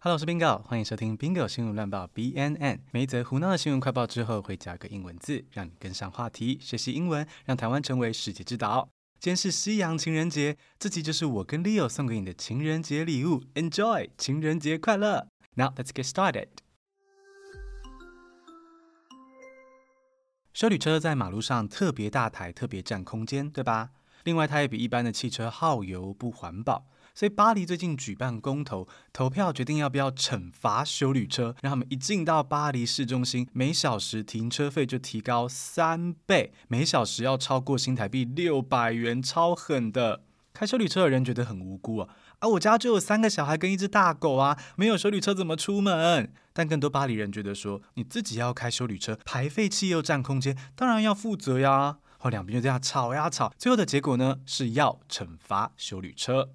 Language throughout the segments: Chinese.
Hello，我是 Bingo，欢迎收听 Bingo 新闻乱报 BNN。每一则胡闹的新闻快报之后，会加个英文字，让你跟上话题，学习英文，让台湾成为世界之岛。今天是西洋情人节，这集就是我跟 Leo 送给你的情人节礼物。Enjoy，情人节快乐！Now let's get started。修旅车在马路上特别大台，特别占空间，对吧？另外，它也比一般的汽车耗油，不环保。所以巴黎最近举办公投，投票决定要不要惩罚修旅车，让他们一进到巴黎市中心，每小时停车费就提高三倍，每小时要超过新台币六百元，超狠的。开修旅车的人觉得很无辜啊，啊，我家就有三个小孩跟一只大狗啊，没有修旅车怎么出门？但更多巴黎人觉得说，你自己要开修旅车，排废气又占空间，当然要负责呀。后两边就这样吵呀吵，最后的结果呢，是要惩罚修旅车。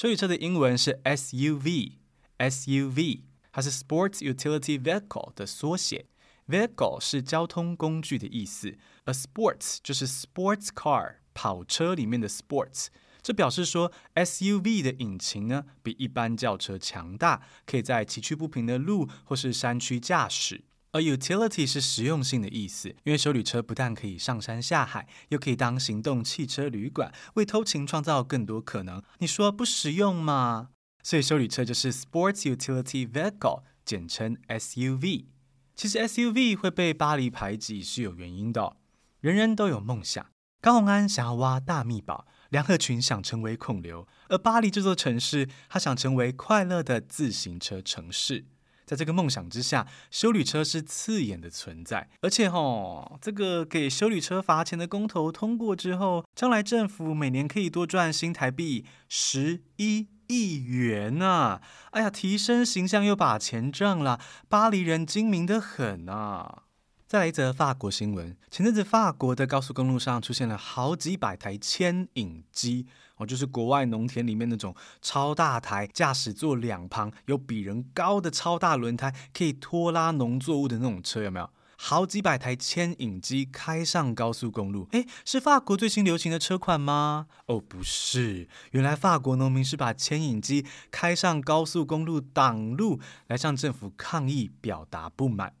休旅车的英文是 SUV，SUV，它是 Sports Utility Vehicle 的缩写。Vehicle 是交通工具的意思，A sports 就是 sports car 跑车里面的 sports。这表示说 SUV 的引擎呢，比一般轿车强大，可以在崎岖不平的路或是山区驾驶。而 utility 是实用性的意思，因为修旅车不但可以上山下海，又可以当行动汽车旅馆，为偷情创造更多可能。你说不实用吗？所以修旅车就是 Sports Utility Vehicle，简称 SUV。其实 SUV 会被巴黎排挤是有原因的。人人都有梦想，高虹安想要挖大秘宝，梁赫群想成为孔刘，而巴黎这座城市，他想成为快乐的自行车城市。在这个梦想之下，修旅车是刺眼的存在。而且吼，这个给修旅车罚钱的公投通过之后，将来政府每年可以多赚新台币十一亿元呐、哎呀，提升形象又把钱挣了，巴黎人精明的很啊！再来一则法国新闻，前阵子法国的高速公路上出现了好几百台牵引机，哦，就是国外农田里面那种超大台，驾驶座两旁有比人高的超大轮胎，可以拖拉农作物的那种车，有没有？好几百台牵引机开上高速公路，诶，是法国最新流行的车款吗？哦，不是，原来法国农民是把牵引机开上高速公路挡路，来向政府抗议，表达不满。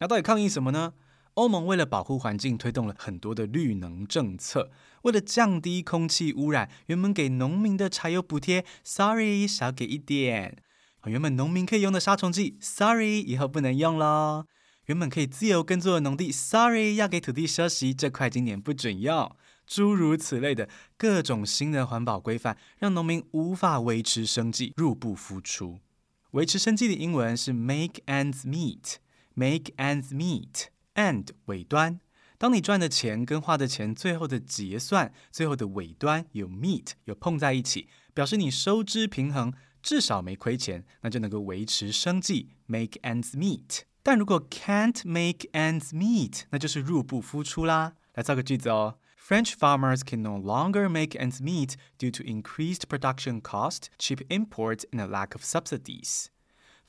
那到底抗议什么呢？欧盟为了保护环境，推动了很多的绿能政策。为了降低空气污染，原本给农民的柴油补贴，sorry，少给一点。原本农民可以用的杀虫剂，sorry，以后不能用喽。原本可以自由耕作的农地，sorry，要给土地休息，这块今年不准用。诸如此类的各种新的环保规范，让农民无法维持生计，入不敷出。维持生计的英文是 make ends meet。Make ends meet，end 尾端，当你赚的钱跟花的钱最后的结算，最后的尾端有 meet 有碰在一起，表示你收支平衡，至少没亏钱，那就能够维持生计。Make ends meet，但如果 can't make ends meet，那就是入不敷出啦。来造个句子哦，French farmers can no longer make ends meet due to increased production cost, cheap imports, and a lack of subsidies。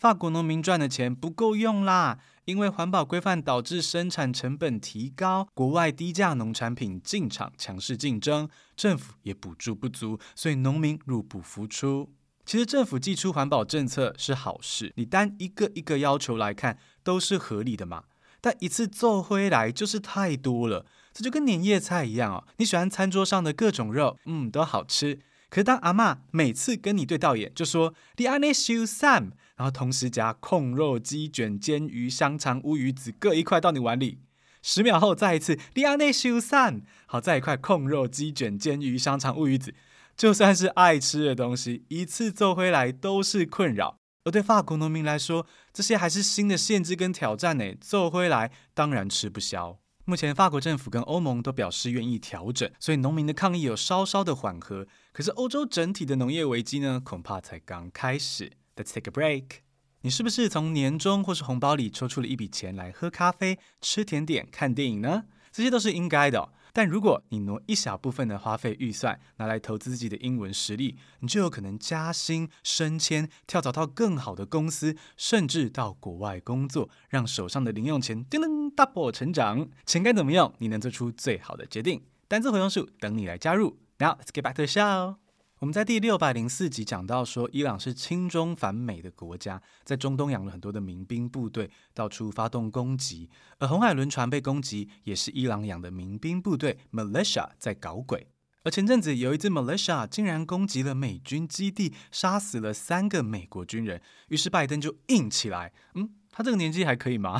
法国农民赚的钱不够用啦，因为环保规范导致生产成本提高，国外低价农产品进场强势竞争，政府也补助不足，所以农民入不敷出。其实政府祭出环保政策是好事，你单一个一个要求来看都是合理的嘛。但一次做回来就是太多了，这就跟年夜菜一样哦，你喜欢餐桌上的各种肉，嗯，都好吃。可是当阿嬷每次跟你对到眼，就说你安内修三，然后同时夹控肉、鸡卷、煎鱼、香肠、乌鱼子各一块到你碗里，十秒后再一次你安内修散，好再一块控肉、鸡卷、煎鱼、香肠、乌鱼子，就算是爱吃的东西，一次做回来都是困扰。而对法国农民来说，这些还是新的限制跟挑战呢，做回来当然吃不消。目前法国政府跟欧盟都表示愿意调整，所以农民的抗议有稍稍的缓和。可是欧洲整体的农业危机呢，恐怕才刚开始。Let's take a break。你是不是从年终或是红包里抽出了一笔钱来喝咖啡、吃甜点、看电影呢？这些都是应该的。但如果你挪一小部分的花费预算拿来投资自己的英文实力，你就有可能加薪、升迁、跳槽到更好的公司，甚至到国外工作，让手上的零用钱叮噔 double 成长。钱该怎么用？你能做出最好的决定。单字回用术等你来加入。Now let's get back to the show. 我们在第六百零四集讲到说，伊朗是亲中反美的国家，在中东养了很多的民兵部队，到处发动攻击。而红海轮船被攻击，也是伊朗养的民兵部队 militia 在搞鬼。而前阵子有一支 militia 竟然攻击了美军基地，杀死了三个美国军人。于是拜登就硬起来，嗯，他这个年纪还可以吗？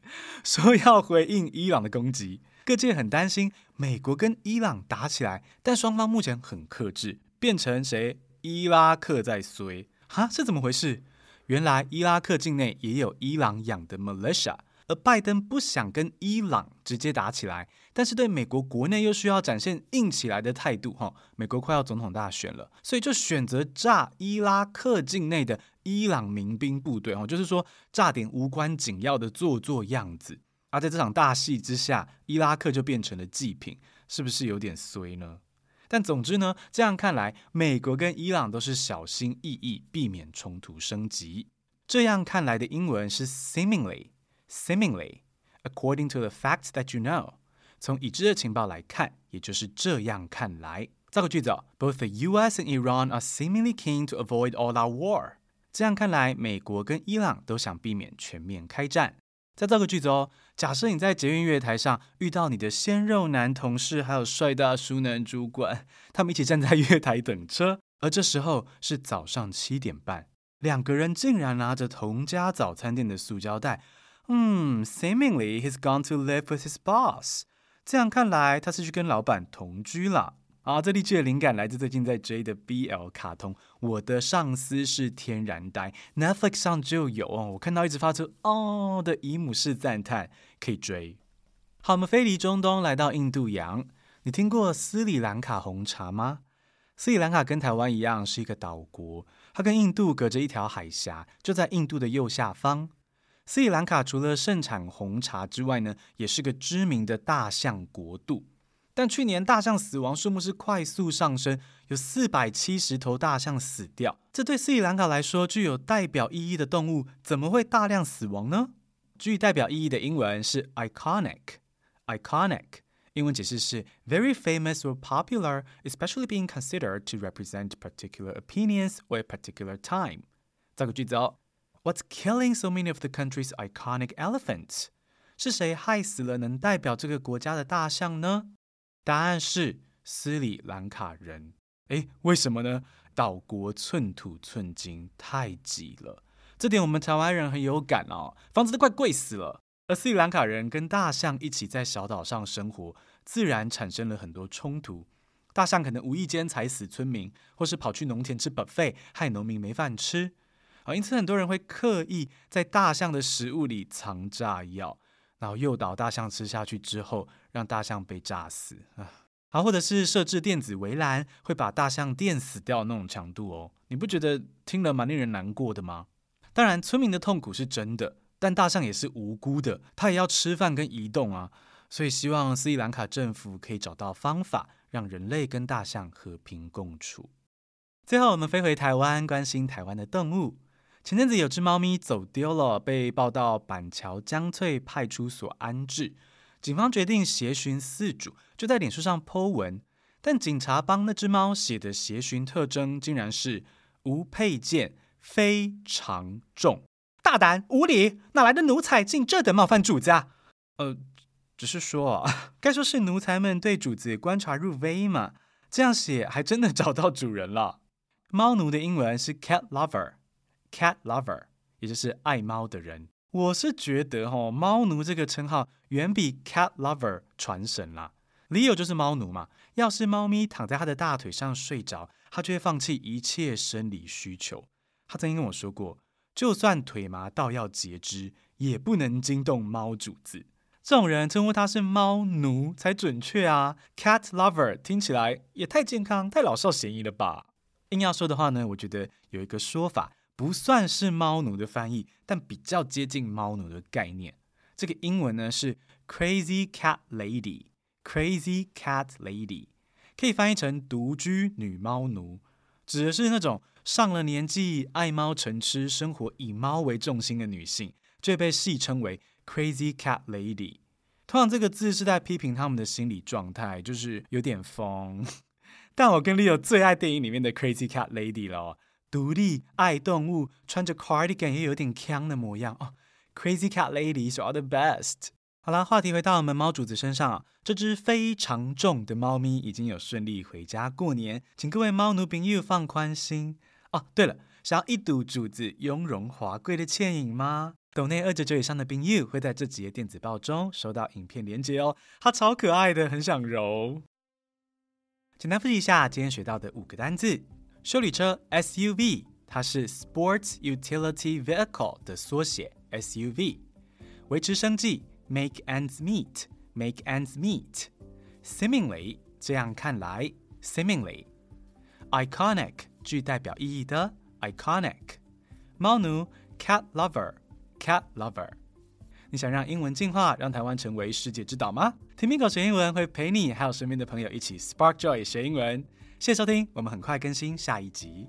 说要回应伊朗的攻击。各界很担心美国跟伊朗打起来，但双方目前很克制。变成谁？伊拉克在衰哈？是怎么回事？原来伊拉克境内也有伊朗养的 militia，而拜登不想跟伊朗直接打起来，但是对美国国内又需要展现硬起来的态度哈。美国快要总统大选了，所以就选择炸伊拉克境内的伊朗民兵部队哦，就是说炸点无关紧要的做做样子。而在这场大戏之下，伊拉克就变成了祭品，是不是有点衰呢？但总之呢，这样看来，美国跟伊朗都是小心翼翼，避免冲突升级。这样看来的英文是 seemingly，seemingly，according to the facts that you know。从已知的情报来看，也就是这样看来。造个句子哦，Both the U.S. and Iran are seemingly keen to avoid all-out war。这样看来，美国跟伊朗都想避免全面开战。再造个句子哦，假设你在捷运月台上遇到你的鲜肉男同事，还有帅大叔男主管，他们一起站在月台等车，而这时候是早上七点半，两个人竟然拿着同家早餐店的塑胶袋，嗯，seemingly he's gone to live with his boss，这样看来他是去跟老板同居了。啊，这例句的灵感来自最近在追的 BL 卡通《我的上司是天然呆》，Netflix 上就有哦。我看到一直发出“哦”的姨母式赞叹，可以追。好，我们飞离中东来到印度洋。你听过斯里兰卡红茶吗？斯里兰卡跟台湾一样是一个岛国，它跟印度隔着一条海峡，就在印度的右下方。斯里兰卡除了盛产红茶之外呢，也是个知名的大象国度。但去年大象死亡数目是快速上升，有四百七十头大象死掉。这对斯里兰卡来说具有代表意义的动物，怎么会大量死亡呢？具代表意义的英文是 iconic。iconic 英文解释是 very famous or popular, especially being considered to represent particular opinions or a particular time。造个句子哦，What's killing so many of the country's iconic elephants？是谁害死了能代表这个国家的大象呢？答案是斯里兰卡人。诶，为什么呢？岛国寸土寸金，太挤了。这点我们台湾人很有感哦，房子都快贵死了。而斯里兰卡人跟大象一起在小岛上生活，自然产生了很多冲突。大象可能无意间踩死村民，或是跑去农田吃 buffet，害农民没饭吃。啊，因此很多人会刻意在大象的食物里藏炸药。然后诱导大象吃下去之后，让大象被炸死啊！好，或者是设置电子围栏，会把大象电死掉那种强度哦。你不觉得听了蛮令人难过的吗？当然，村民的痛苦是真的，但大象也是无辜的，它也要吃饭跟移动啊。所以希望斯里兰卡政府可以找到方法，让人类跟大象和平共处。最后，我们飞回台湾，关心台湾的动物。前阵子有只猫咪走丢了，被抱到板桥江翠派出所安置。警方决定协寻饲主，就在脸书上 po 文。但警察帮那只猫写的协寻特征竟然是无配件，非常重。大胆无礼，哪来的奴才竟这等冒犯主家？呃，只是说啊，该说是奴才们对主子观察入微嘛。这样写还真的找到主人了。猫奴的英文是 cat lover。Cat lover，也就是爱猫的人。我是觉得哈，猫奴这个称号远比 cat lover 传神啦。理由就是猫奴嘛，要是猫咪躺在他的大腿上睡着，他就会放弃一切生理需求。他曾经跟我说过，就算腿麻到要截肢，也不能惊动猫主子。这种人称呼他是猫奴才准确啊。Cat lover 听起来也太健康、太老少咸宜了吧？硬要说的话呢，我觉得有一个说法。不算是猫奴的翻译，但比较接近猫奴的概念。这个英文呢是 Crazy Cat Lady，Crazy Cat Lady 可以翻译成独居女猫奴，指的是那种上了年纪、爱猫成痴、生活以猫为重心的女性，就被戏称为 Crazy Cat Lady。通常这个字是在批评他们的心理状态，就是有点疯。但我跟 Leo 最爱电影里面的 Crazy Cat Lady 了，独立爱动物，穿着 cardigan 也有点腔的模样哦。Crazy Cat Ladies are the best。好了，话题回到我们猫主子身上啊，这只非常重的猫咪已经有顺利回家过年，请各位猫奴朋友放宽心哦。对了，想要一睹主子雍容华贵的倩影吗？斗内二九九以上的朋友会在这几页电子报中收到影片连接哦。它超可爱的，很想揉。简单复习一下今天学到的五个单字：修理车 SUV，它是 Sports Utility Vehicle 的缩写 SUV；维持生计 Make ends meet，Make ends meet；Seemingly，这样看来 Seemingly；Iconic，具代表意义的 Iconic；猫奴 Cat Lover，Cat Lover。你想让英文进化，让台湾成为世界之岛吗？甜蜜狗学英文会陪你，还有身边的朋友一起 Spark Joy 学英文。谢谢收听，我们很快更新下一集。